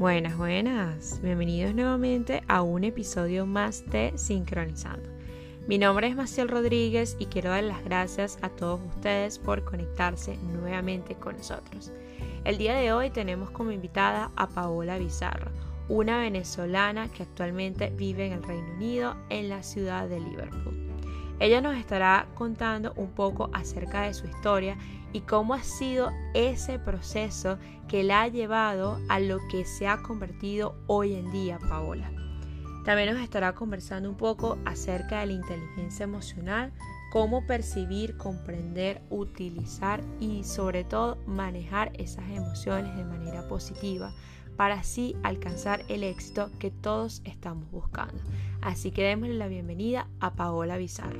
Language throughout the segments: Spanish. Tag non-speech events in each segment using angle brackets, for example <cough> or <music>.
Buenas, buenas. Bienvenidos nuevamente a un episodio más de Sincronizando. Mi nombre es Maciel Rodríguez y quiero dar las gracias a todos ustedes por conectarse nuevamente con nosotros. El día de hoy tenemos como invitada a Paola Bizarro, una venezolana que actualmente vive en el Reino Unido en la ciudad de Liverpool. Ella nos estará contando un poco acerca de su historia y cómo ha sido ese proceso que la ha llevado a lo que se ha convertido hoy en día Paola. También nos estará conversando un poco acerca de la inteligencia emocional, cómo percibir, comprender, utilizar y sobre todo manejar esas emociones de manera positiva para así alcanzar el éxito que todos estamos buscando. Así que démosle la bienvenida a Paola Bizarro.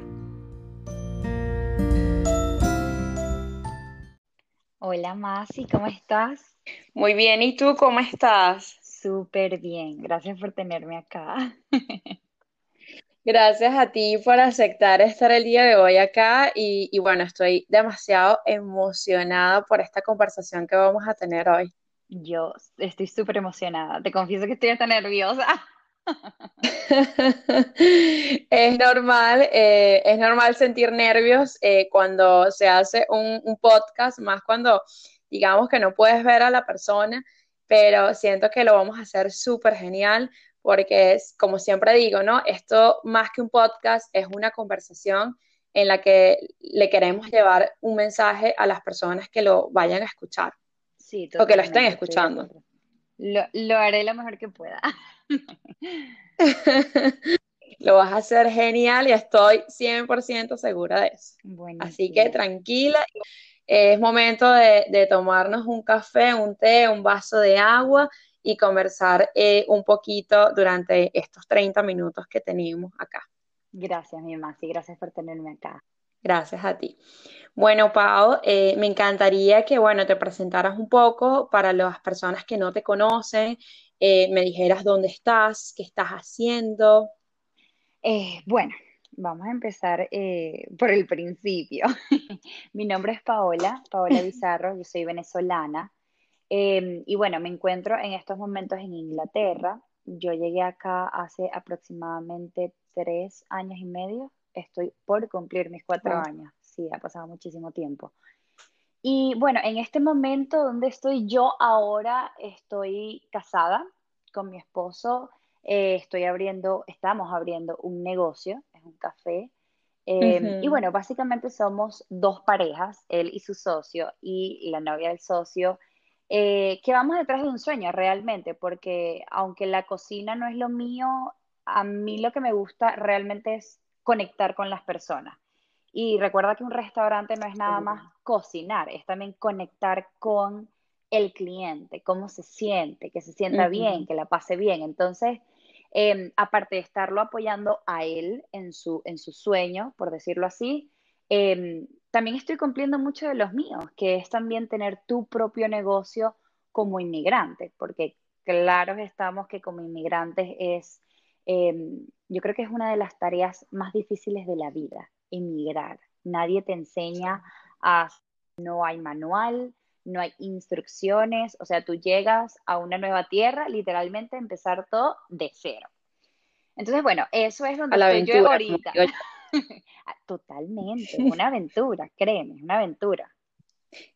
Hola Masi, ¿cómo estás? Muy bien, ¿y tú cómo estás? Súper bien, gracias por tenerme acá. <laughs> Gracias a ti por aceptar estar el día de hoy acá y, bueno, estoy demasiado emocionada por esta conversación que vamos a tener hoy. Yo estoy súper emocionada, te confieso que estoy hasta nerviosa. <laughs> es normal, eh, es normal sentir nervios eh, cuando se hace un, podcast, más cuando digamos que no puedes ver a la persona, pero siento que lo vamos a hacer súper genial porque es, como siempre digo, ¿no? Esto más que un podcast es una conversación en la que le queremos llevar un mensaje a las personas que lo vayan a escuchar sí, o que lo estén escuchando. Lo, lo haré lo mejor que pueda. <laughs> Lo vas a hacer genial y estoy 100% segura de eso. Así que tranquila. Es momento de, tomarnos un café, un té, un vaso de agua y conversar eh, un poquito durante estos 30 minutos que tenemos acá. Gracias, mi y gracias por tenerme acá. Gracias a ti. Bueno, Pau, eh, me encantaría que, bueno, te presentaras un poco para las personas que no te conocen, eh, me dijeras dónde estás, qué estás haciendo. Eh, bueno, vamos a empezar eh, por el principio. <laughs> Mi nombre es Paola, Paola <laughs> Bizarro, yo soy venezolana. Em, y bueno, me encuentro en estos momentos en Inglaterra. Yo llegué acá hace aproximadamente tres años y medio. Estoy por cumplir mis cuatro años. Sí, ha pasado muchísimo tiempo. Y bueno, en este momento donde estoy yo ahora, estoy casada con mi esposo, eh, estoy abriendo, estamos abriendo un negocio, es un café. Em, y bueno, básicamente somos dos parejas, él y su socio y la novia del socio, eh, que vamos detrás de un sueño realmente, porque aunque la cocina no es lo mío, a mí lo que me gusta realmente es conectar con las personas. Y recuerda que un restaurante no es nada más cocinar, es también conectar con el cliente, cómo se siente, que se sienta bien, que la pase bien. Entonces, em, aparte de estarlo apoyando a él en su, en su sueño, por decirlo así, em, también estoy cumpliendo mucho de los míos, que es también tener tu propio negocio como inmigrante, porque claro estamos que como inmigrantes es, em, yo creo que es una de las tareas más difíciles de la vida, emigrar. Nadie te enseña a, no hay manual, no hay instrucciones, o sea, tú llegas a una nueva tierra, literalmente empezar todo de cero. Entonces, bueno, eso es donde estoy yo ahorita. <laughs> Ah, totalmente, una aventura, créeme, una aventura.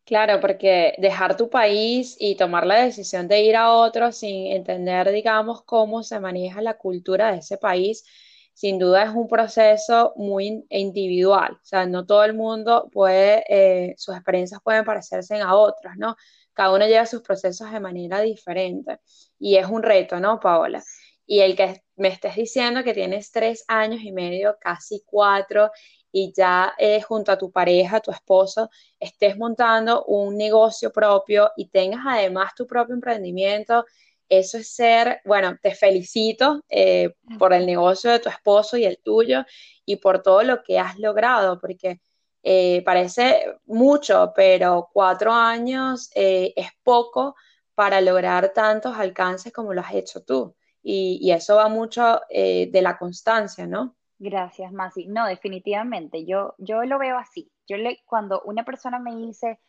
Claro, porque dejar tu país y tomar la decisión de ir a otro sin entender, digamos, cómo se maneja la cultura de ese país, sin duda es un proceso muy individual, o sea, no todo el mundo puede, eh, sus experiencias pueden parecerse a otras, ¿no? Cada uno lleva sus procesos de manera diferente y es un reto, ¿no, Paola? Y el que me estés diciendo que tienes tres años y medio, casi cuatro, y ya eh, junto a tu pareja, tu esposo, estés montando un negocio propio y tengas además tu propio emprendimiento eso es ser, bueno, te felicito eh, por el negocio de tu esposo y el tuyo y por todo lo que has logrado, porque eh, parece mucho, pero cuatro años eh, es poco para lograr tantos alcances como lo has hecho tú. Y, eso va mucho de la constancia, ¿no? Gracias, Masi. No, definitivamente, yo, yo lo veo así. Yo le, cuando una persona me dice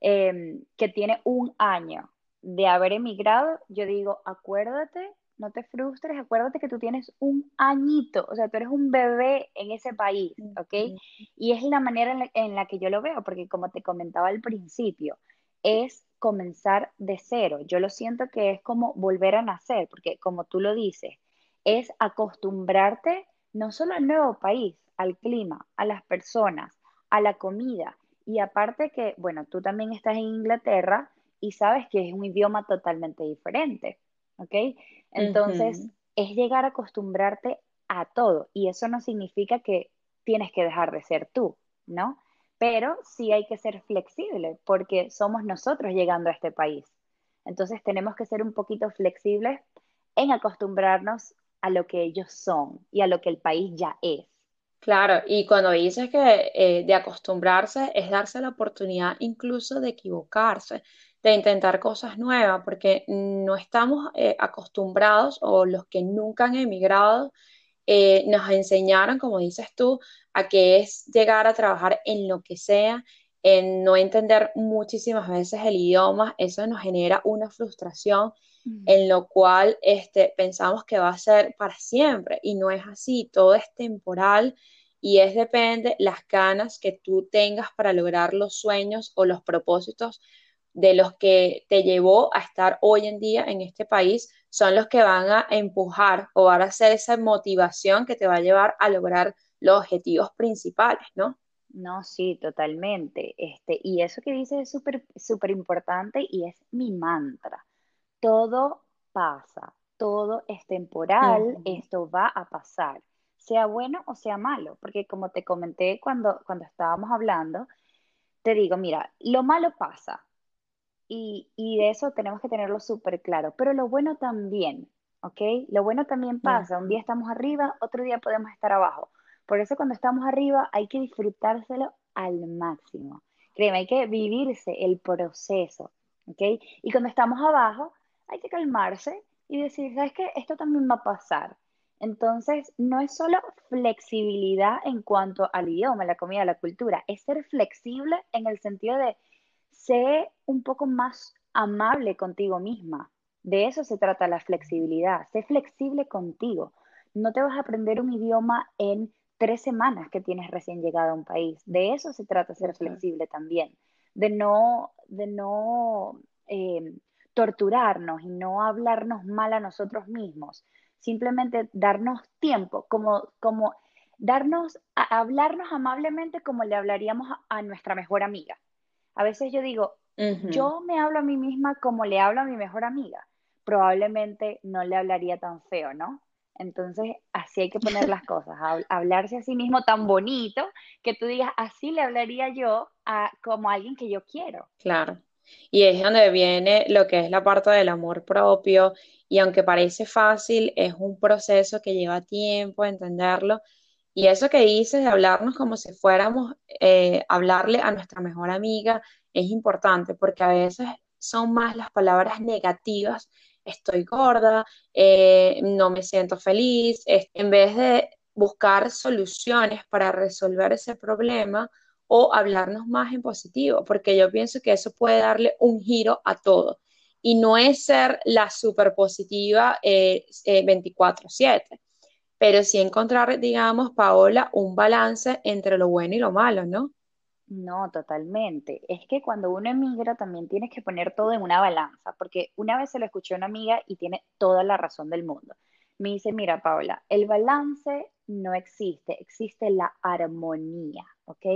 em, que tiene un año de haber emigrado, yo digo, acuérdate, no te frustres, acuérdate que tú tienes un añito, o sea, tú eres un bebé en ese país, ¿ok? Y es la manera en la, en la que yo lo veo, porque como te comentaba al principio, es comenzar de cero. Yo lo siento que es como volver a nacer, porque como tú lo dices, es acostumbrarte no solo al nuevo país, al clima, a las personas, a la comida. Y aparte que, bueno, tú también estás en Inglaterra y sabes que es un idioma totalmente diferente, ¿ok? Entonces, es llegar a acostumbrarte a todo. Y eso no significa que tienes que dejar de ser tú, ¿no? Pero sí hay que ser flexible porque somos nosotros llegando a este país. Entonces tenemos que ser un poquito flexibles en acostumbrarnos a lo que ellos son y a lo que el país ya es. Claro, y cuando dices que eh, de acostumbrarse es darse la oportunidad incluso de equivocarse, de intentar cosas nuevas, porque no estamos eh, acostumbrados o los que nunca han emigrado eh, nos enseñaron, como dices tú, a que es llegar a trabajar en lo que sea, en no entender muchísimas veces el idioma, eso nos genera una frustración en lo cual este, pensamos que va a ser para siempre y no es así, todo es temporal y es depende las ganas que tú tengas para lograr los sueños o los propósitos de los que te llevó a estar hoy en día en este país son los que van a empujar o van a ser esa motivación que te va a llevar a lograr los objetivos principales, ¿no? No, sí, totalmente. Este, y eso que dices es súper, súper importante y es mi mantra todo pasa, todo es temporal, esto va a pasar, sea bueno o sea malo, porque como te comenté cuando, cuando estábamos hablando, te digo, mira, lo malo pasa y, y de eso tenemos que tenerlo súper claro, pero lo bueno también, ¿ok? Lo bueno también pasa, un día estamos arriba, otro día podemos estar abajo. Por eso cuando estamos arriba hay que disfrutárselo al máximo. Créeme, hay que vivirse el proceso, ¿ok? Y cuando estamos abajo, hay que calmarse y decir, ¿sabes qué? Esto también va a pasar. Entonces, no es solo flexibilidad en cuanto al idioma, la comida, la cultura, es ser flexible en el sentido de ser un poco más amable contigo misma. De eso se trata la flexibilidad, sé flexible contigo. No te vas a aprender un idioma en tres semanas que tienes recién llegado a un país. De eso se trata ser flexible también, de no, de no eh, torturarnos y no hablarnos mal a nosotros mismos, simplemente darnos tiempo, como, como darnos, a, hablarnos amablemente como le hablaríamos a, nuestra mejor amiga. A veces yo digo, yo me hablo a mí misma como le hablo a mi mejor amiga. Probablemente no le hablaría tan feo, ¿no? Entonces, así hay que poner las cosas, hablarse a sí mismo tan bonito que tú digas, así le hablaría yo a, como alguien que yo quiero. Claro. Y es donde viene lo que es la parte del amor propio. Y aunque parece fácil, es un proceso que lleva tiempo entenderlo. Y eso que dices de hablarnos como si fuéramos eh, hablarle a nuestra mejor amiga es importante porque a veces son más las palabras negativas. Estoy gorda, eh, no me siento feliz. en vez de buscar soluciones para resolver ese problema, o hablarnos más en positivo, porque yo pienso que eso puede darle un giro a todo. Y no es ser la super positiva 24/7, eh, eh, pero sí encontrar, digamos, Paola, un balance entre lo bueno y lo malo, ¿no? No, totalmente. Es que cuando uno emigra también tienes que poner todo en una balanza, porque una vez se lo escuché a una amiga y tiene toda la razón del mundo. Me dice, mira, Paola, el balance no existe, existe la armonía, ¿ok?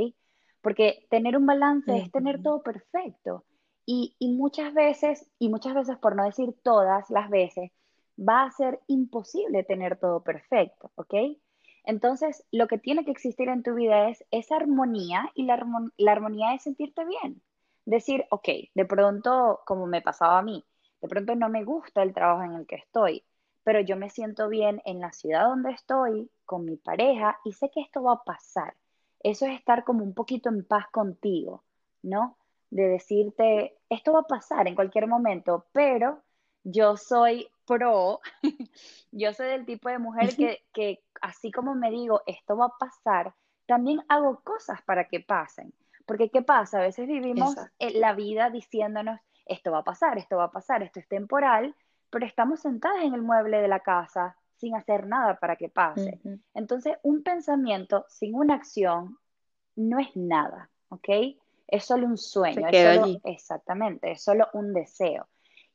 porque tener un balance es tener todo perfecto. Y, muchas veces, y muchas veces por no decir todas las veces, va a ser imposible tener todo perfecto, ¿ok? Entonces, lo que tiene que existir en tu vida es esa armonía y la, la armonía es sentirte bien. Decir, ok, de pronto, como me pasaba a mí, de pronto no me gusta el trabajo en el que estoy, pero yo me siento bien en la ciudad donde estoy, con mi pareja, y sé que esto va a pasar eso es estar como un poquito en paz contigo, ¿no? De decirte, esto va a pasar en cualquier momento, pero yo soy pro, <laughs> yo soy del tipo de mujer que, así como me digo, esto va a pasar, también hago cosas para que pasen. Porque ¿qué pasa? A veces vivimos la vida diciéndonos, esto va a pasar, esto va a pasar, esto es temporal, pero estamos sentadas en el mueble de la casa sin hacer nada para que pase. Entonces, un pensamiento sin una acción no es nada, ¿ok? Es solo un sueño, es solo, exactamente, es solo un deseo.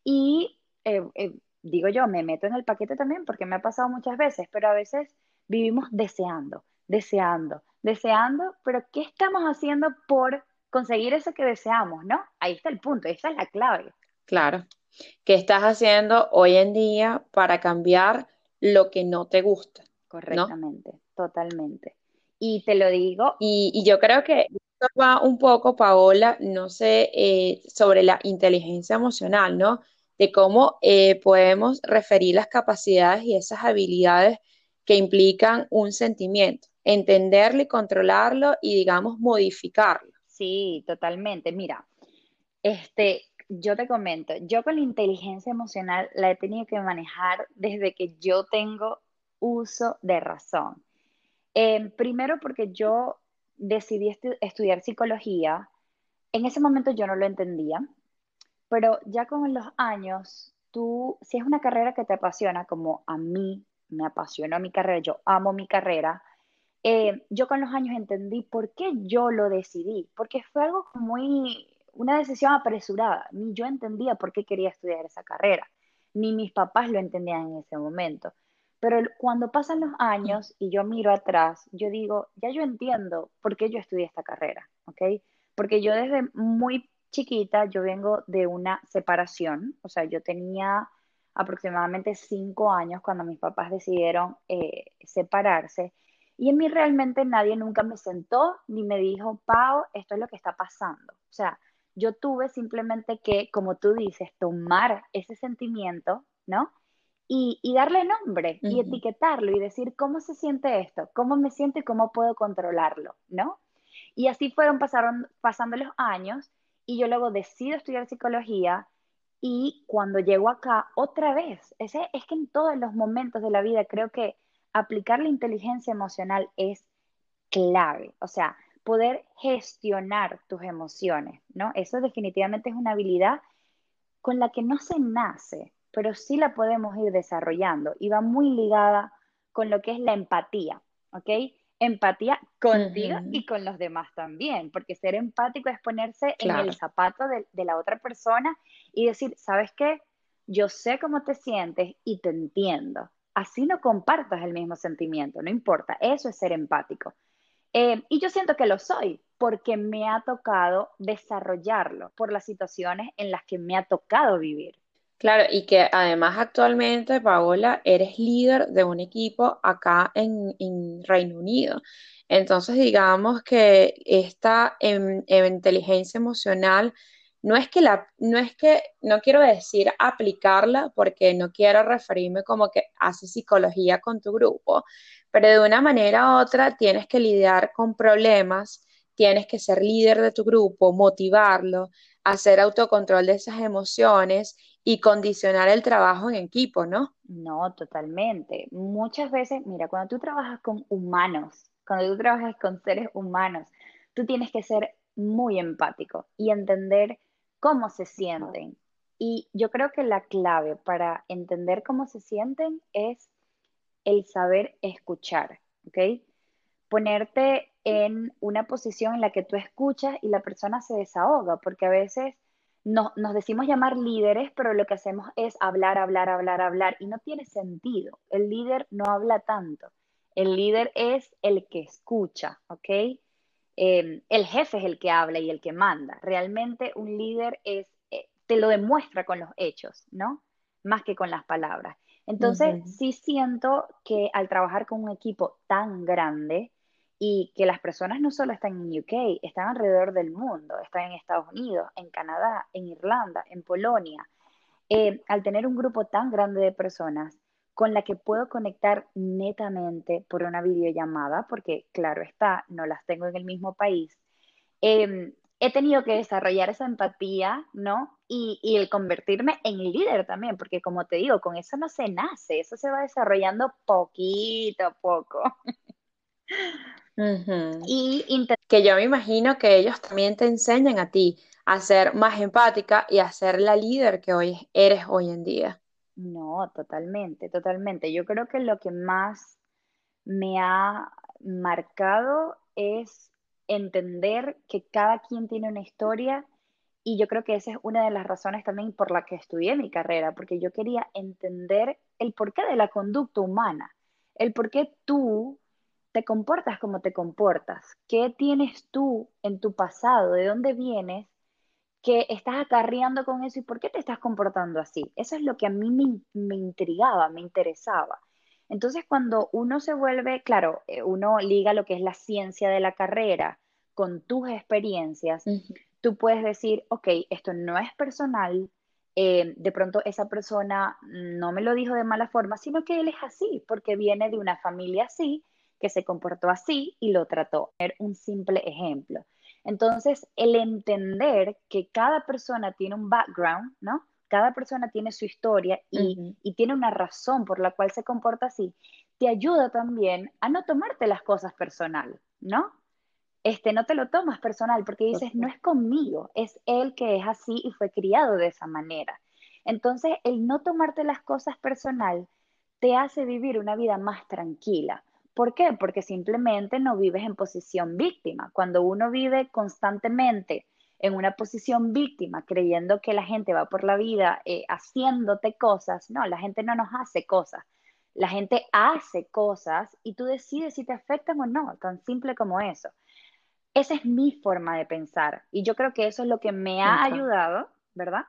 Y eh, eh, digo yo, me meto en el paquete también porque me ha pasado muchas veces, pero a veces vivimos deseando, deseando, deseando, pero ¿qué estamos haciendo por conseguir eso que deseamos, no? Ahí está el punto, esa es la clave. Claro. ¿Qué estás haciendo hoy en día para cambiar lo que no te gusta? Correctamente, totalmente. Y te lo digo. Y, yo creo que esto va un poco, Paola, no sé, eh, sobre la inteligencia emocional, ¿no? De cómo eh, podemos referir las capacidades y esas habilidades que implican un sentimiento, entenderlo y controlarlo y, digamos, modificarlo. Sí, totalmente. Mira, este, yo te comento, yo con la inteligencia emocional la he tenido que manejar desde que yo tengo uso de razón. Em, primero porque yo decidí estudiar psicología. En ese momento yo no lo entendía, pero ya con los años, tú, si es una carrera que te apasiona, como a mí me apasionó mi carrera, yo amo mi carrera, eh, yo con los años entendí por qué yo lo decidí, porque fue algo muy, una decisión apresurada, ni yo entendía por qué quería estudiar esa carrera, ni mis papás lo entendían en ese momento. Pero cuando pasan los años y yo miro atrás, yo digo, ya yo entiendo por qué yo estudié esta carrera, ¿ok? Porque yo desde muy chiquita, yo vengo de una separación, o sea, yo tenía aproximadamente cinco años cuando mis papás decidieron eh, separarse. Y en mí realmente nadie nunca me sentó ni me dijo, Pau, esto es lo que está pasando. O sea, yo tuve simplemente que, como tú dices, tomar ese sentimiento, ¿no? Y, darle nombre y etiquetarlo y decir cómo se siente esto, cómo me siento y cómo puedo controlarlo, ¿no? Y así fueron pasaron, pasando los años y yo luego decido estudiar psicología y cuando llego acá, otra vez, ese, es que en todos los momentos de la vida creo que aplicar la inteligencia emocional es clave. O sea, poder gestionar tus emociones, ¿no? Eso definitivamente es una habilidad con la que no se nace, pero sí la podemos ir desarrollando y va muy ligada con lo que es la empatía, ¿ok? Empatía contigo y con los demás también, porque ser empático es ponerse en el zapato de, la otra persona y decir, ¿sabes qué? Yo sé cómo te sientes y te entiendo. Así no compartas el mismo sentimiento, no importa, eso es ser empático. Eh, y yo siento que lo soy porque me ha tocado desarrollarlo por las situaciones en las que me ha tocado vivir. Claro, y que además actualmente, Paola, eres líder de un equipo acá en, Reino Unido. Entonces, digamos que esta em, em, inteligencia emocional no es que la, no es que, no quiero decir aplicarla porque no quiero referirme como que haces psicología con tu grupo, pero de una manera u otra tienes que lidiar con problemas, tienes que ser líder de tu grupo, motivarlo, hacer autocontrol de esas emociones y condicionar el trabajo en equipo, ¿no? No, totalmente. Muchas veces, mira, cuando tú trabajas con humanos, cuando tú trabajas con seres humanos, tú tienes que ser muy empático y entender cómo se sienten. Y yo creo que la clave para entender cómo se sienten es el saber escuchar, ¿ok? Ponerte en una posición en la que tú escuchas y la persona se desahoga, porque a veces nos decimos llamar líderes, pero lo que hacemos es hablar, hablar, hablar, hablar, y no tiene sentido. El líder no habla tanto. El líder es el que escucha, ¿ok? Em, el jefe es el que habla y el que manda. Realmente un líder es, eh, te lo demuestra con los hechos, ¿no? Más que con las palabras. Entonces, sí siento que al trabajar con un equipo tan grande, y que las personas no solo están en UK, están alrededor del mundo, están en Estados Unidos, en Canadá, en Irlanda, en Polonia. Eh, al tener un grupo tan grande de personas con la que puedo conectar netamente por una videollamada, porque claro está, no las tengo en el mismo país, em, he tenido que desarrollar esa empatía, ¿no? Y, y, el convertirme en líder también, porque como te digo, con eso no se nace, eso se va desarrollando poquito a poco. <laughs> Y que yo me imagino que ellos también te enseñan a ti a ser más empática y a ser la líder que hoy eres hoy en día. No, totalmente, totalmente. Yo creo que lo que más me ha marcado es entender que cada quien tiene una historia y yo creo que esa es una de las razones también por la que estudié mi carrera, porque yo quería entender el porqué de la conducta humana, el por qué tú te comportas como te comportas, qué tienes tú en tu pasado, de dónde vienes, que estás acarreando con eso y por qué te estás comportando así. Eso es lo que a mí me, me intrigaba, me interesaba. Entonces, cuando uno se vuelve, claro, eh, uno liga lo que es la ciencia de la carrera con tus experiencias, tú puedes decir, ok, esto no es personal, eh, de pronto esa persona no me lo dijo de mala forma, sino que él es así, porque viene de una familia así, que se comportó así y lo trató. Un simple ejemplo. Entonces, el entender que cada persona tiene un background, ¿no? Cada persona tiene su historia y, tiene una razón por la cual se comporta así, te ayuda también a no tomarte las cosas personal, ¿no? Este, no te lo tomas personal porque dices, no es conmigo, es él que es así y fue criado de esa manera. Entonces, el no tomarte las cosas personal te hace vivir una vida más tranquila. ¿Por qué? Porque simplemente no vives en posición víctima. Cuando uno vive constantemente en una posición víctima, creyendo que la gente va por la vida eh, haciéndote cosas. No, la gente no nos hace cosas. La gente hace cosas y tú decides si te afectan o no, tan simple como eso. Esa es mi forma de pensar y yo creo que eso es lo que me ha ayudado, ¿verdad?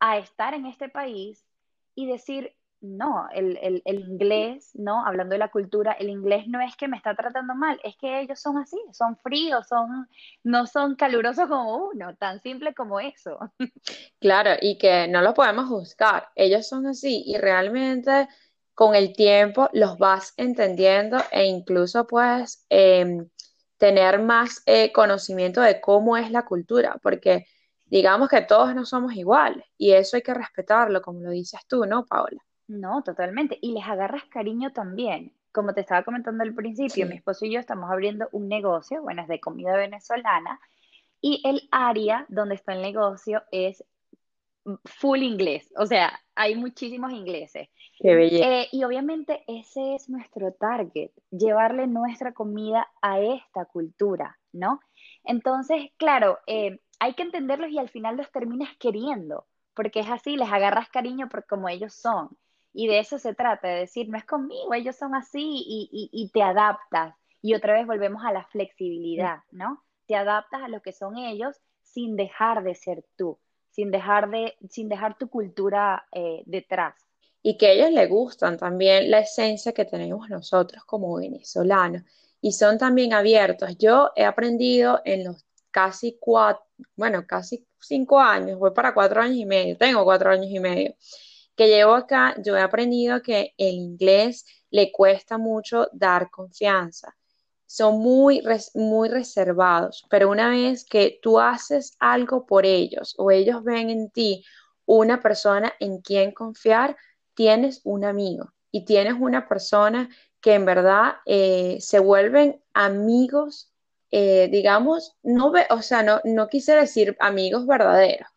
A estar en este país y decir, no, el, el, inglés, ¿no? Hablando de la cultura, el inglés no es que me está tratando mal, es que ellos son así, son fríos, son, no son calurosos como uno, tan simple como eso. <laughs> Claro, y que no lo podemos juzgar, ellos son así y realmente con el tiempo los vas entendiendo e incluso puedes em, tener más eh, conocimiento de cómo es la cultura, porque digamos que todos no somos iguales y eso hay que respetarlo, como lo dices tú, ¿no, Paola? No, totalmente. Y les agarras cariño también. Como te estaba comentando al principio, mi esposo y yo estamos abriendo un negocio, bueno, es de comida venezolana, y el área donde está el negocio es full inglés, o sea, hay muchísimos ingleses. Qué belleza. Eh, y obviamente ese es nuestro target, llevarle nuestra comida a esta cultura, ¿no? Entonces, claro, eh, hay que entenderlos y al final los terminas queriendo, porque es así, les agarras cariño por como ellos son. Y de eso se trata, de decir, no es conmigo, ellos son así y, te adaptas. Y otra vez volvemos a la flexibilidad, ¿no? Te adaptas a lo que son ellos sin dejar de ser tú, sin dejar, de, sin dejar tu cultura eh, detrás. Y que a ellos les gustan también la esencia que tenemos nosotros como venezolanos. Y son también abiertos. Yo he aprendido en los casi cuatro, bueno, casi cinco años, voy para cuatro años y medio, tengo cuatro años y medio que llevo acá, yo he aprendido que el inglés le cuesta mucho dar confianza. Son muy, muy reservados, pero una vez que tú haces algo por ellos o ellos ven en ti una persona en quien confiar, tienes un amigo y tienes una persona que en verdad eh, se vuelven amigos, eh, digamos, no ve, o sea, no, no quise decir amigos verdaderos,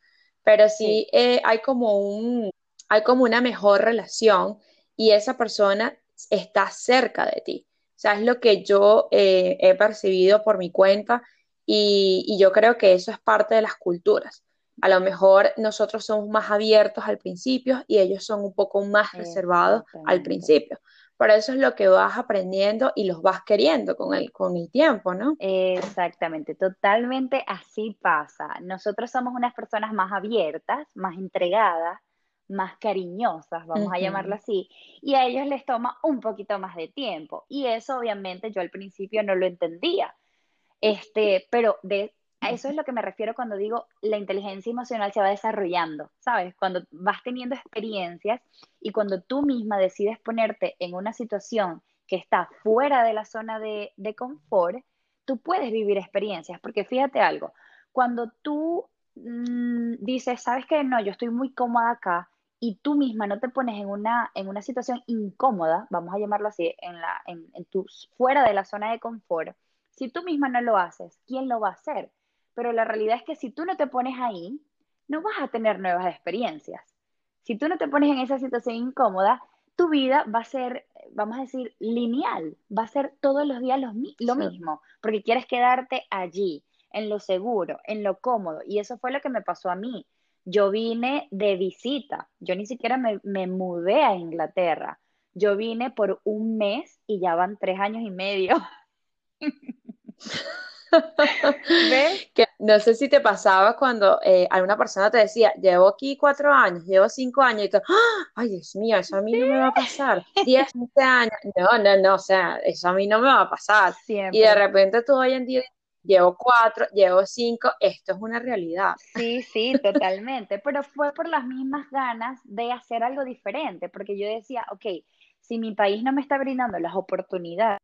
pero sí, eh, hay como un, hay como una mejor relación y esa persona está cerca de ti. O sea, es lo que yo eh, he percibido por mi cuenta y, yo creo que eso es parte de las culturas. A lo mejor nosotros somos más abiertos al principio y ellos son un poco más reservados al principio. Pero eso es lo que vas aprendiendo y los vas queriendo con el, con el tiempo, ¿no? Exactamente, totalmente así pasa. Nosotros somos unas personas más abiertas, más entregadas, más cariñosas, vamos a llamarlo así, y a ellos les toma un poquito más de tiempo. Y eso obviamente yo al principio no lo entendía. Este, pero de a eso es lo que me refiero cuando digo la inteligencia emocional se va desarrollando, ¿sabes? Cuando vas teniendo experiencias y cuando tú misma decides ponerte en una situación que está fuera de la zona de, de confort, tú puedes vivir experiencias, porque fíjate algo, cuando tú mm, dices, sabes que no, yo estoy muy cómoda acá, y tú misma no te pones en una, en una situación incómoda, vamos a llamarlo así, en, la, en, fuera de la zona de confort, si tú misma no lo haces, ¿quién lo va a hacer? pero la realidad es que si tú no te pones ahí, no vas a tener nuevas experiencias. Si tú no te pones en esa situación incómoda, tu vida va a ser, vamos a decir, lineal, va a ser todos los días lo, mismo, porque quieres quedarte allí, en lo seguro, en lo cómodo. Y eso fue lo que me pasó a mí. Yo vine de visita, yo ni siquiera me, me mudé a Inglaterra. Yo vine por un mes y ya van tres años y medio. <laughs> ¿Ves? Que no sé si te pasaba cuando eh, alguna persona te decía, llevo aquí cuatro años, llevo cinco años, y tú, ¡Ah! ay Dios mío, eso a mí no me va a pasar. <laughs> Diez, años, no, no, no, o sea, eso a mí no me va a pasar. Y de repente tú hoy en día llevo cuatro, llevo cinco, esto es una realidad. Sí, sí, <laughs> totalmente, pero fue por las mismas ganas de hacer algo diferente, porque yo decía, ok, si mi país no me está brindando las oportunidades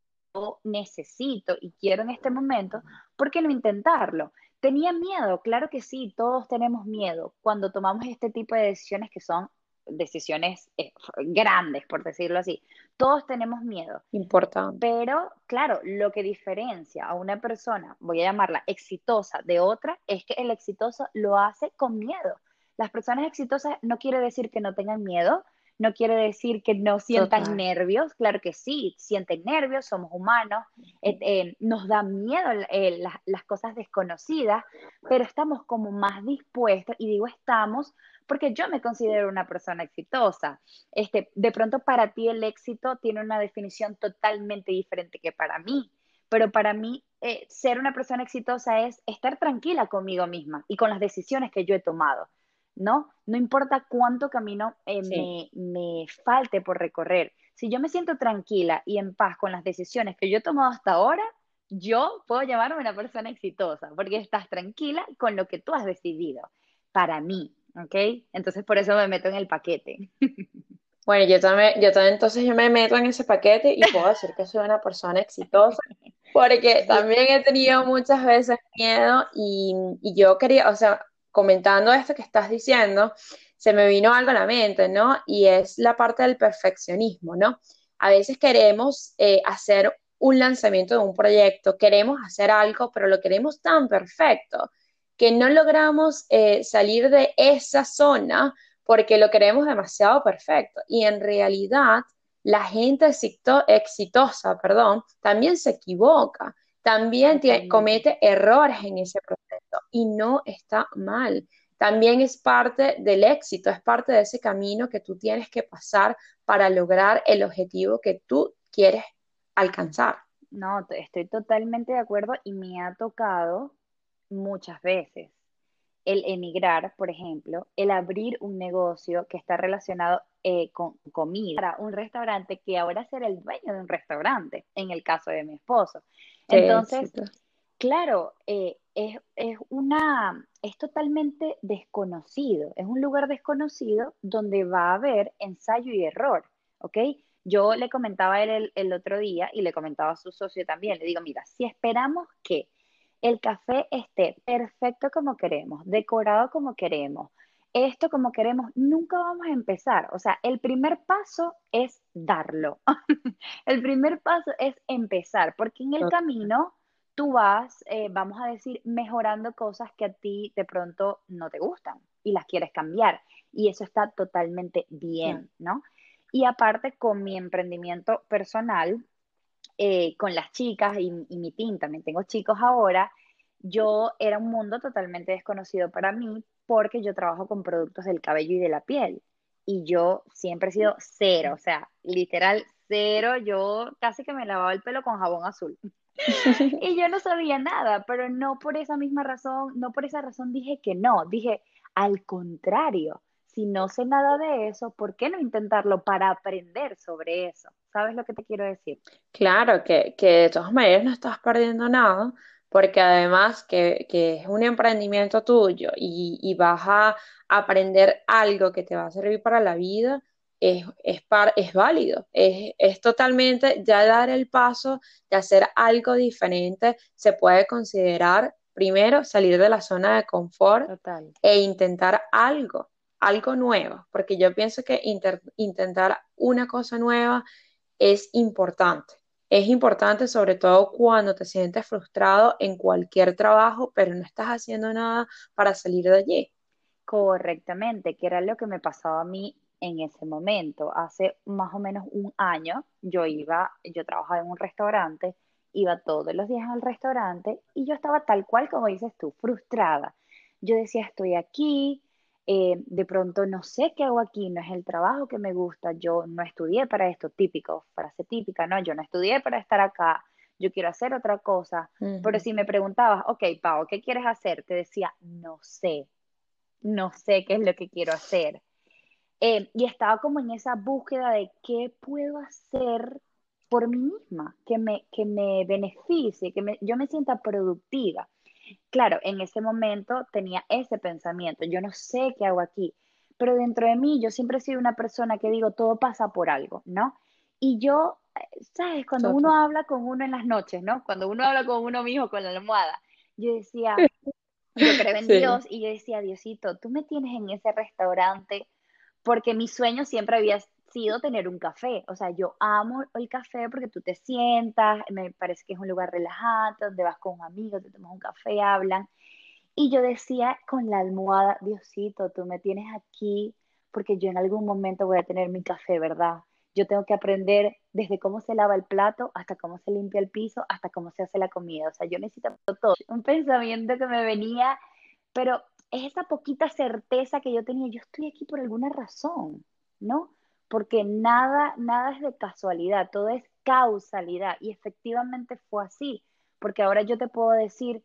necesito y quiero en este momento, ¿por qué no intentarlo? Tenía miedo, claro que sí, todos tenemos miedo cuando tomamos este tipo de decisiones que son decisiones eh, grandes, por decirlo así. Todos tenemos miedo. Importante. Pero, claro, lo que diferencia a una persona, voy a llamarla exitosa, de otra, es que el exitoso lo hace con miedo. Las personas exitosas no quiere decir que no tengan miedo, no quiere decir que no sientan nervios, claro que sí, sienten nervios, somos humanos, eh, eh, nos da miedo eh, las cosas desconocidas, pero estamos como más dispuestos, y digo estamos porque yo me considero una persona exitosa. Este, de pronto para ti el éxito tiene una definición totalmente diferente que para mí, pero para mí ser una persona exitosa es estar tranquila conmigo misma y con las decisiones que yo he tomado. ¿No? No importa cuánto camino eh, me, falte por recorrer. Si yo me siento tranquila y en paz con las decisiones que yo he tomado hasta ahora, yo puedo llamarme una persona exitosa, porque estás tranquila con lo que tú has decidido, para mí, ¿ok? Entonces por eso me meto en el paquete. <laughs> Bueno, yo también, yo también entonces yo me meto en ese paquete y puedo decir que soy una persona exitosa, porque <laughs> también he tenido muchas veces miedo y, y yo quería, o sea, comentando esto que estás diciendo, se me vino algo a la mente, ¿no? Y es la parte del perfeccionismo, ¿no? A veces queremos eh, hacer un lanzamiento de un proyecto, queremos hacer algo, pero lo queremos tan perfecto que no logramos eh, salir de esa zona porque lo queremos demasiado perfecto. Y en realidad, la gente exitosa, perdón, también se equivoca también comete errores en ese proceso y no está mal. También es parte del éxito, es parte de ese camino que tú tienes que pasar para lograr el objetivo que tú quieres alcanzar. No, estoy totalmente de acuerdo y me ha tocado muchas veces el emigrar, por ejemplo, el abrir un negocio que está relacionado eh, con comida, un restaurante que ahora ser el dueño de un restaurante, en el caso de mi esposo. Entonces, claro, eh, es, una, es totalmente desconocido, es un lugar desconocido donde va a haber ensayo y error, ¿ok? Yo le comentaba a él el otro día y le comentaba a su socio también, le digo, mira, si esperamos que el café esté perfecto como queremos, decorado como queremos, esto como queremos, nunca vamos a empezar. O sea, el primer paso es darlo. <laughs> el primer paso es empezar, porque en el camino tú vas, eh, vamos a decir, mejorando cosas que a ti de pronto no te gustan y las quieres cambiar. Y eso está totalmente bien, ¿no? Y aparte, con mi emprendimiento personal, eh, con las chicas y, mi team, también tengo chicos ahora, yo era un mundo totalmente desconocido para mí porque yo trabajo con productos del cabello y de la piel y yo siempre he sido cero, o sea, literal cero, yo casi que me lavaba el pelo con jabón azul. <laughs> y yo no sabía nada, pero no por esa misma razón, no por esa razón dije que no, dije al contrario, si no sé nada de eso, ¿por qué no intentarlo para aprender sobre eso? ¿Sabes lo que te quiero decir? Claro, que, que de todas maneras no estás perdiendo nada, porque además que, es un emprendimiento tuyo y, vas a aprender algo que te va a servir para la vida, es, es, es válido, es, es, totalmente ya dar el paso de hacer algo diferente, se puede considerar primero salir de la zona de confort e intentar algo algo nuevo, porque yo pienso que intentar una cosa nueva es importante. Es importante sobre todo cuando te sientes frustrado en cualquier trabajo, pero no estás haciendo nada para salir de allí. Correctamente, que era lo que me pasaba a mí en ese momento. Hace más o menos un año yo iba, yo trabajaba en un restaurante, iba todos los días al restaurante y yo estaba tal cual como dices tú, frustrada. Yo decía, estoy aquí, eh, de pronto no sé qué hago aquí, no es el trabajo que me gusta, yo no estudié para esto, típico, frase típica, no, yo no estudié para estar acá, yo quiero hacer otra cosa. Pero si me preguntabas, ok, Pau, ¿qué quieres hacer? Te decía, no sé, no sé qué es lo que quiero hacer. Eh, y estaba como en esa búsqueda de qué puedo hacer por mí misma, que me, que me beneficie, que yo me sienta productiva. Claro, en ese momento tenía ese pensamiento, yo no sé qué hago aquí, pero dentro de mí yo siempre he sido una persona que digo, todo pasa por algo, ¿no? Y yo, eh, ¿sabes? Cuando uno habla con uno en las noches, ¿no? Cuando uno habla con uno mismo con la almohada, yo decía, yo creo en Dios y yo decía, Diosito, tú me tienes en ese restaurante porque mi sueño siempre había sido tener un café. O sea, yo amo el café porque tú te sientas, me parece que es un lugar relajante, donde vas con amigos, te tomas un café, hablan. Y yo decía con la almohada, Diosito, tú me tienes aquí porque yo en algún momento voy a tener mi café, ¿verdad? Yo tengo que aprender desde cómo se lava el plato hasta cómo se limpia el piso, hasta cómo se hace la comida. O sea, yo necesito todo. Un pensamiento que me venía, pero es esa poquita certeza que yo tenía, yo estoy aquí por alguna razón, ¿no? Porque nada, nada es de casualidad, todo es causalidad. Y efectivamente fue así, porque ahora yo te puedo decir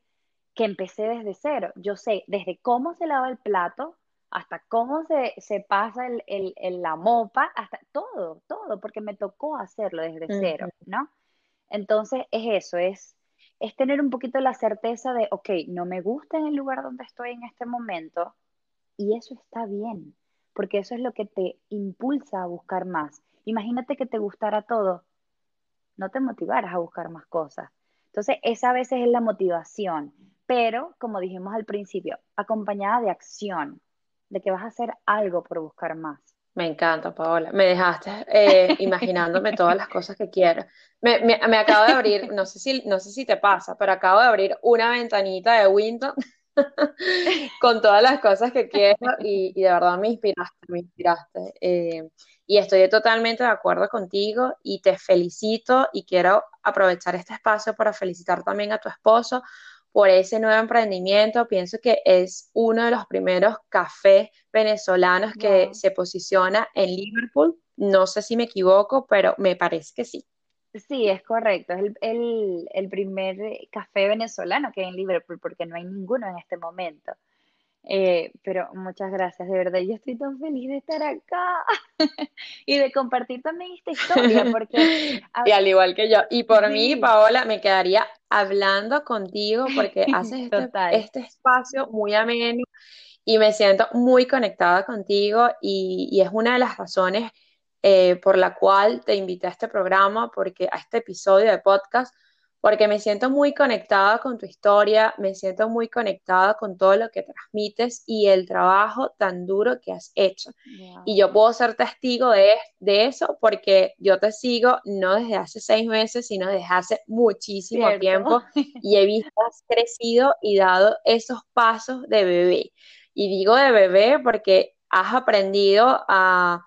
que empecé desde cero. Yo sé desde cómo se lava el plato, hasta cómo se, se pasa el, el, la mopa, hasta todo, todo, porque me tocó hacerlo desde cero, ¿no? Entonces es eso, es, es tener un poquito la certeza de, ok, no me gusta en el lugar donde estoy en este momento y eso está bien, porque eso es lo que te impulsa a buscar más. Imagínate que te gustara todo, no te motivaras a buscar más cosas. Entonces, esa a veces es la motivación, pero como dijimos al principio, acompañada de acción de que vas a hacer algo por buscar más. Me encanta, Paola. Me dejaste eh, <laughs> imaginándome todas las cosas que quiero. Me, me, acabo de abrir, no sé, si, no sé si te pasa, pero acabo de abrir una ventanita de Windows <laughs> con todas las cosas que quiero y, de verdad me inspiraste, me inspiraste. Eh, y estoy totalmente de acuerdo contigo y te felicito y quiero aprovechar este espacio para felicitar también a tu esposo por ese nuevo emprendimiento. Pienso que es uno de los primeros cafés venezolanos que se posiciona en Liverpool. No sé si me equivoco, pero me parece que sí. Sí, es correcto. Es el, el primer café venezolano que hay en Liverpool, porque no hay ninguno en este momento. Eh, pero muchas gracias, de verdad, yo estoy tan feliz de estar acá <laughs> y de compartir también esta historia, porque... <laughs> y al igual que yo, y por mí, Paola, me quedaría hablando contigo porque haces este, este, espacio muy ameno y me siento muy conectada contigo y, y es una de las razones eh, por la cual te invité a este programa, porque a este episodio de podcast, porque me siento muy conectada con tu historia, me siento muy conectada con todo lo que transmites y el trabajo tan duro que has hecho. Y yo puedo ser testigo de, de, eso porque yo te sigo no desde hace seis meses, sino desde hace muchísimo tiempo <laughs> y he visto has crecido y dado esos pasos de bebé. Y digo de bebé porque has aprendido a,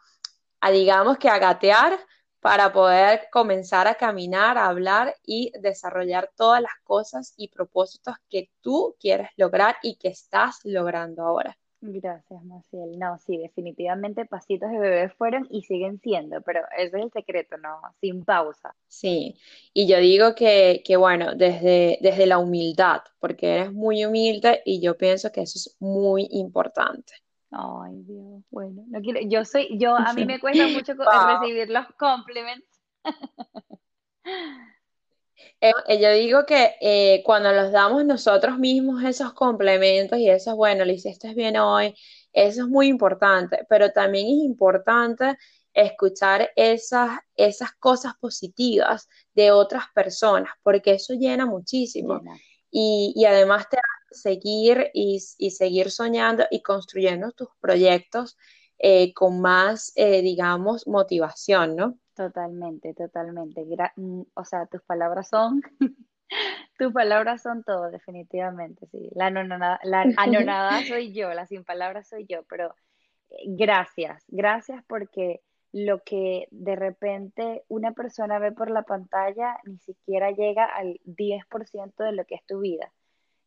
a digamos que a gatear para poder comenzar a caminar, a hablar y desarrollar todas las cosas y propósitos que tú quieres lograr y que estás logrando ahora. Gracias, Maciel. No, sí, definitivamente pasitos de bebé fueron y siguen siendo, pero ese es el secreto, ¿no? Sin pausa. Sí, y yo digo que, que bueno, desde, desde la humildad, porque eres muy humilde y yo pienso que eso es muy importante. Ay, Dios, bueno, no quiero, yo soy, yo, a mí me cuesta <laughs> mucho recibir los compliments. Eh, eh, yo digo que eh, cuando los damos nosotros mismos esos complementos y eso, bueno, le hiciste bien hoy, eso es muy importante, pero también es importante escuchar esas, esas cosas positivas de otras personas, porque eso llena muchísimo. Y, y, además te seguir y, seguir soñando y construyendo tus proyectos eh, con más, eh, digamos, motivación, ¿no? Totalmente, totalmente. Mm, o sea, tus palabras son, <laughs> tus palabras son todo, definitivamente, sí. La anonada, la <laughs> anonada soy yo, la sin palabras soy yo, pero eh, gracias, gracias porque lo que de repente una persona ve por la pantalla ni siquiera llega al 10% de lo que es tu vida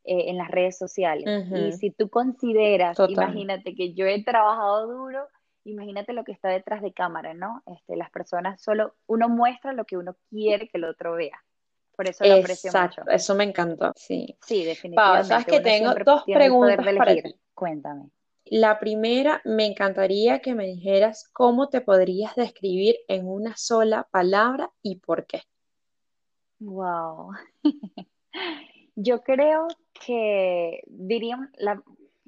eh, en las redes sociales. Y si tú consideras, imagínate que yo he trabajado duro, imagínate lo que está detrás de cámara, ¿no? Este, las personas solo, uno muestra lo que uno quiere que el otro vea. Por eso lo aprecio mucho. Eso me encantó, sí. Sí, definitivamente. sabes que tengo dos preguntas para ti. Cuéntame. La primera, me encantaría que me dijeras cómo te podrías describir en una sola palabra y por qué. Wow. <laughs> Yo creo que diría la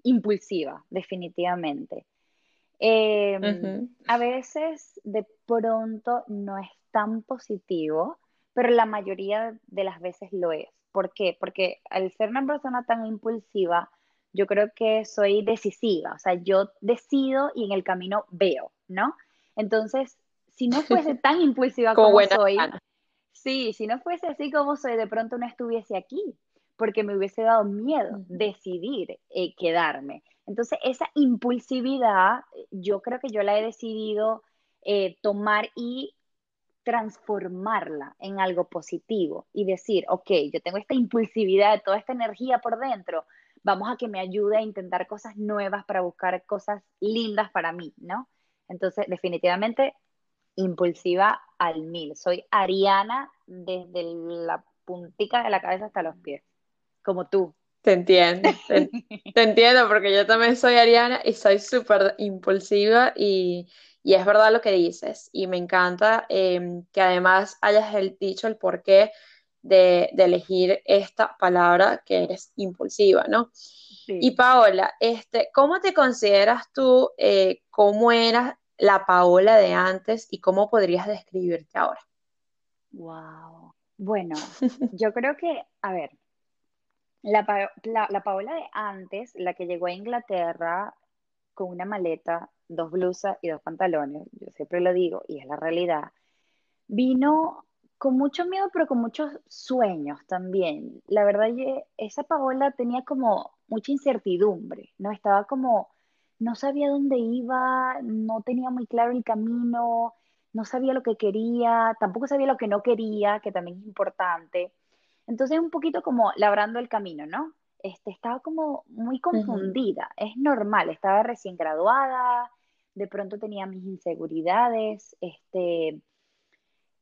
impulsiva, definitivamente. Em, a veces de pronto no es tan positivo, pero la mayoría de las veces lo es. ¿Por qué? Porque al ser una persona tan impulsiva, yo creo que soy decisiva, o sea, yo decido y en el camino veo, ¿no? Entonces, si no fuese <laughs> tan impulsiva como, soy, sí, si no fuese así como soy, de pronto no estuviese aquí, porque me hubiese dado miedo decidir eh, quedarme. Entonces, esa impulsividad, yo creo que yo la he decidido eh, tomar y transformarla en algo positivo y decir, ok, yo tengo esta impulsividad, toda esta energía por dentro, vamos a que me ayude a intentar cosas nuevas para buscar cosas lindas para mí, ¿no? Entonces, definitivamente, impulsiva al mil. Soy Ariana desde la puntica de la cabeza hasta los pies, como tú. Te entiendo, <laughs> te, entiendo porque yo también soy Ariana y soy súper impulsiva y, es verdad lo que dices y me encanta em, que además hayas dicho el porqué de, elegir esta palabra que eres impulsiva, ¿no? Y Paola, este, ¿cómo te consideras tú, eh, cómo era la Paola de antes y cómo podrías describirte ahora? Wow. Bueno, yo creo que, a ver, la, la, Paola de antes, la que llegó a Inglaterra con una maleta, dos blusas y dos pantalones, yo siempre lo digo y es la realidad, vino con mucho miedo, pero con muchos sueños también. La verdad, esa Paola tenía como mucha incertidumbre, ¿no? Estaba como, no sabía dónde iba, no tenía muy claro el camino, no sabía lo que quería, tampoco sabía lo que no quería, que también es importante. Entonces, un poquito como labrando el camino, ¿no? Este, estaba como muy confundida, es normal, estaba recién graduada, de pronto tenía mis inseguridades, este,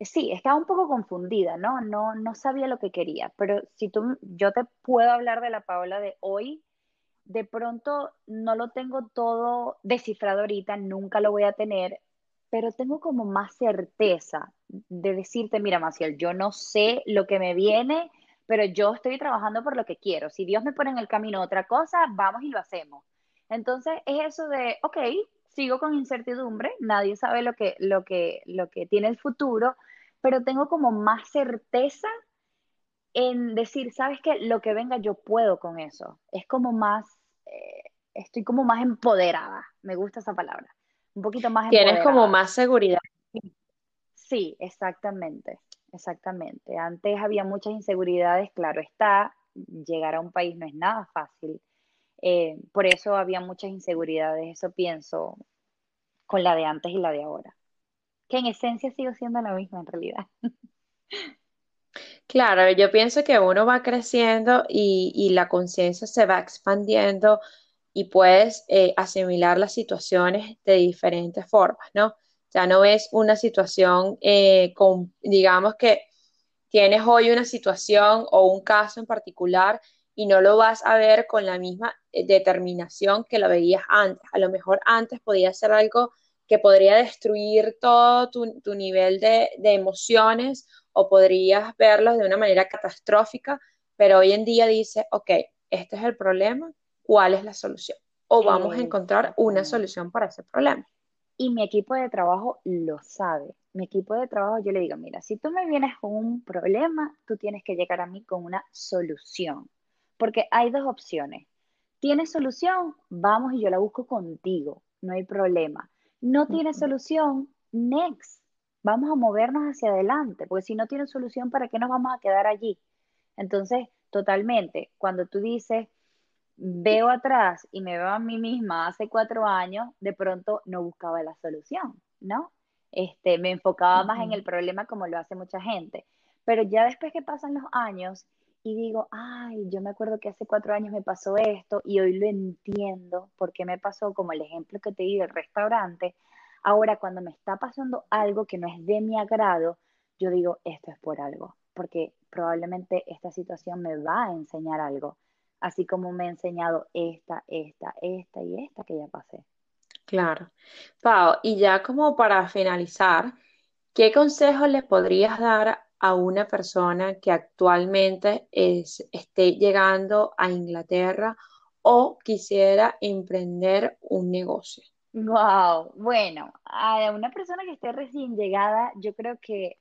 sí, estaba un poco confundida, ¿no? No, no sabía lo que quería, pero si tú, yo te puedo hablar de la Paola de hoy, de pronto no lo tengo todo descifrado ahorita, nunca lo voy a tener, pero tengo como más certeza de decirte, mira, Maciel, yo no sé lo que me viene, pero yo estoy trabajando por lo que quiero. Si Dios me pone en el camino otra cosa, vamos y lo hacemos. Entonces es eso de, ok, sigo con incertidumbre, nadie sabe lo que, lo que, lo que tiene el futuro, pero tengo como más certeza en decir, sabes que lo que venga yo puedo con eso. Es como más, eh, estoy como más empoderada, me gusta esa palabra, un poquito más Tienes como más seguridad. Sí, exactamente, exactamente. Antes había muchas inseguridades, claro está, llegar a un país no es nada fácil. Eh, por eso había muchas inseguridades, eso pienso con la de antes y la de ahora. Que en esencia sigo siendo la misma en realidad. Claro, yo pienso que uno va creciendo y, la conciencia se va expandiendo y puedes eh, asimilar las situaciones de diferentes formas, ¿no? Ya no es una situación eh, con, digamos que tienes hoy una situación o un caso en particular y no lo vas a ver con la misma eh, determinación que lo veías antes. A lo mejor antes podía ser algo que podría destruir todo tu, nivel de, emociones o podrías verlos de una manera catastrófica, pero hoy en día dice, ok, este es el problema, ¿cuál es la solución? O vamos a encontrar una solución para ese problema. Y mi equipo de trabajo lo sabe. Mi equipo de trabajo, yo le digo, mira, si tú me vienes con un problema, tú tienes que llegar a mí con una solución. Porque hay dos opciones. ¿Tienes solución? Vamos y yo la busco contigo. No hay problema. No tienes solución, next. vamos a movernos hacia adelante, porque si no tiene solución, ¿para qué nos vamos a quedar allí? Entonces, totalmente, cuando tú dices, veo atrás y me veo a mí misma hace cuatro años, de pronto no buscaba la solución, ¿no? Este, me enfocaba más en el problema como lo hace mucha gente. Pero ya después que pasan los años y digo, ay, yo me acuerdo que hace cuatro años me pasó esto y hoy lo entiendo porque me pasó como el ejemplo que te di del restaurante. Ahora, cuando me está pasando algo que no es de mi agrado, yo digo, esto es por algo, porque probablemente esta situación me va a enseñar algo, así como me ha enseñado esta, esta, esta y esta que ya pasé. Claro. Pau, y ya como para finalizar, ¿qué consejos le podrías dar a una persona que actualmente esté llegando a Inglaterra o quisiera emprender un negocio? Wow, bueno, a una persona que esté recién llegada, yo creo que,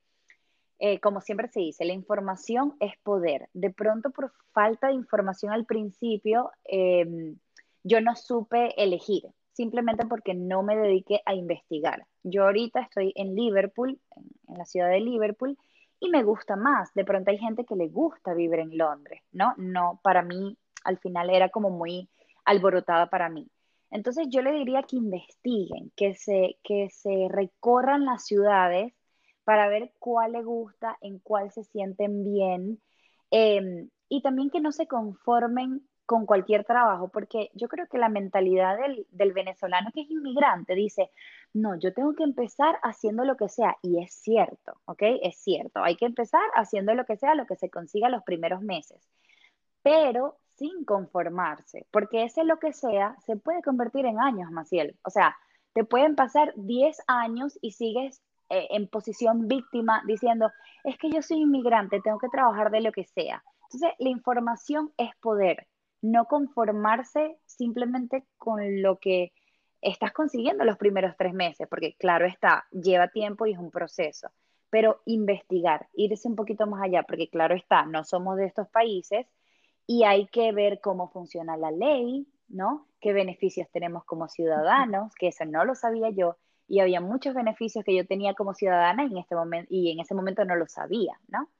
eh, como siempre se dice, la información es poder. De pronto, por falta de información al principio, em, yo no supe elegir, simplemente porque no me dediqué a investigar. Yo ahorita estoy en Liverpool, en la ciudad de Liverpool, y me gusta más. De pronto hay gente que le gusta vivir en Londres, ¿no? No, para mí al final era como muy alborotada para mí. Entonces yo le diría que investiguen, que se, que se recorran las ciudades para ver cuál le gusta, en cuál se sienten bien, em, y también que no se conformen con cualquier trabajo, porque yo creo que la mentalidad del, del, venezolano que es inmigrante dice, no, yo tengo que empezar haciendo lo que sea, y es cierto, ¿ok? Es cierto, hay que empezar haciendo lo que sea, lo que se consiga los primeros meses, pero sin conformarse, porque ese lo que sea se puede convertir en años, Maciel. O sea, te pueden pasar 10 años y sigues eh, en posición víctima diciendo, es que yo soy inmigrante, tengo que trabajar de lo que sea. Entonces, la información es poder no conformarse simplemente con lo que estás consiguiendo los primeros tres meses, porque claro está, lleva tiempo y es un proceso, pero investigar, irse un poquito más allá, porque claro está, no somos de estos países y hay que ver cómo funciona la ley, ¿no? ¿Qué beneficios tenemos como ciudadanos? Que eso no lo sabía yo y había muchos beneficios que yo tenía como ciudadana este momento y en ese momento no lo sabía, ¿no?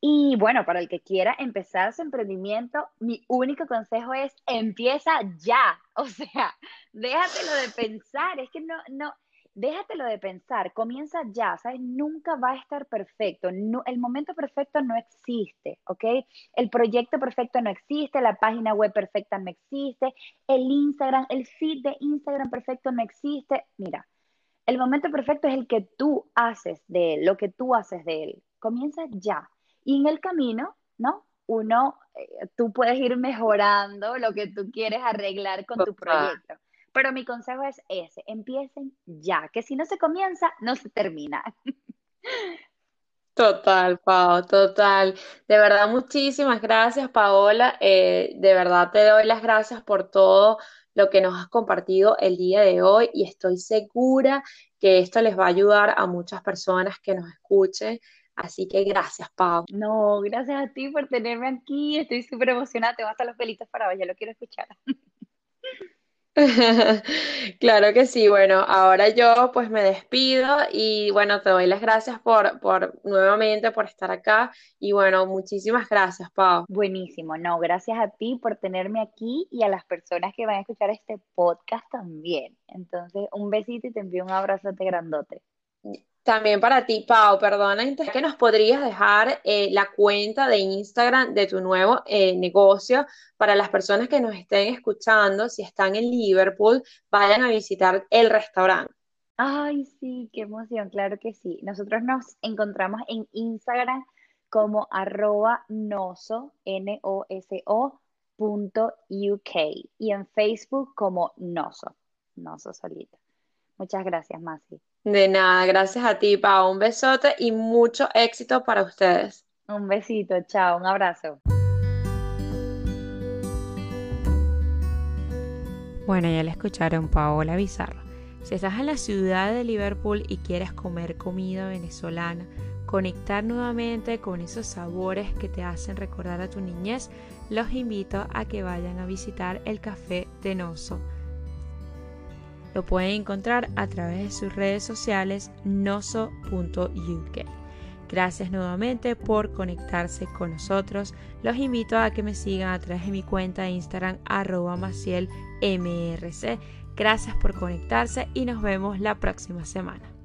Y bueno, para el que quiera empezar su emprendimiento, mi único consejo es empieza ya. <laughs> O sea, déjatelo de pensar. Es que no, no, déjatelo de pensar. Comienza ya, ¿sabes? Nunca va a estar perfecto. El momento perfecto no existe, ¿ok? El proyecto perfecto no existe, la página web perfecta no existe, el Instagram, el feed de Instagram perfecto no existe. Mira, el momento perfecto es el que tú haces de él, lo que tú haces de él. Comienza ya y en el camino, ¿no? Uno, eh, tú puedes ir mejorando lo que tú quieres arreglar con tu proyecto. Pero mi consejo es ese, empiecen ya, que si no se comienza, no se termina. Total, Pau, total. De verdad, muchísimas gracias, Paola. Eh, de verdad te doy las gracias por todo lo que nos has compartido el día de hoy y estoy segura que esto les va a ayudar a muchas personas que nos escuchen Así que gracias, Pau. No, gracias a ti por tenerme aquí. Estoy súper emocionada. Tengo hasta los pelitos parados, ya lo quiero escuchar. <laughs> <laughs> Claro que sí. Bueno, ahora yo pues me despido y bueno, te doy las gracias por, por nuevamente por estar acá y bueno, muchísimas gracias, Pau. Buenísimo. No, gracias a ti por tenerme aquí y a las personas que van a escuchar este podcast también. Entonces, un besito y te envío un abrazote grandote. También para ti, Pau, perdona, que nos podrías dejar eh, la cuenta de Instagram de tu nuevo eh, negocio para las personas que nos estén escuchando, si están en Liverpool, vayan a visitar el restaurante. Ay, sí, qué emoción, claro que sí. Nosotros nos encontramos en Instagram como arroba noso, y en Facebook como noso, noso solito. Muchas gracias, Masi. De nada, gracias a ti, Pau. Un besote y mucho éxito para ustedes. Un besito, chao, un abrazo. Bueno, ya le escucharon Paola Bizarro. Si estás en la ciudad de Liverpool y quieres comer comida venezolana, conectar nuevamente con esos sabores que te hacen recordar a tu niñez, los invito a que vayan a visitar el Café Tenoso lo pueden encontrar a través de sus redes sociales noso.uk. Gracias nuevamente por conectarse con nosotros. Los invito a que me sigan a través de mi cuenta de Instagram arroba macielmrc. Gracias por conectarse y nos vemos la próxima semana.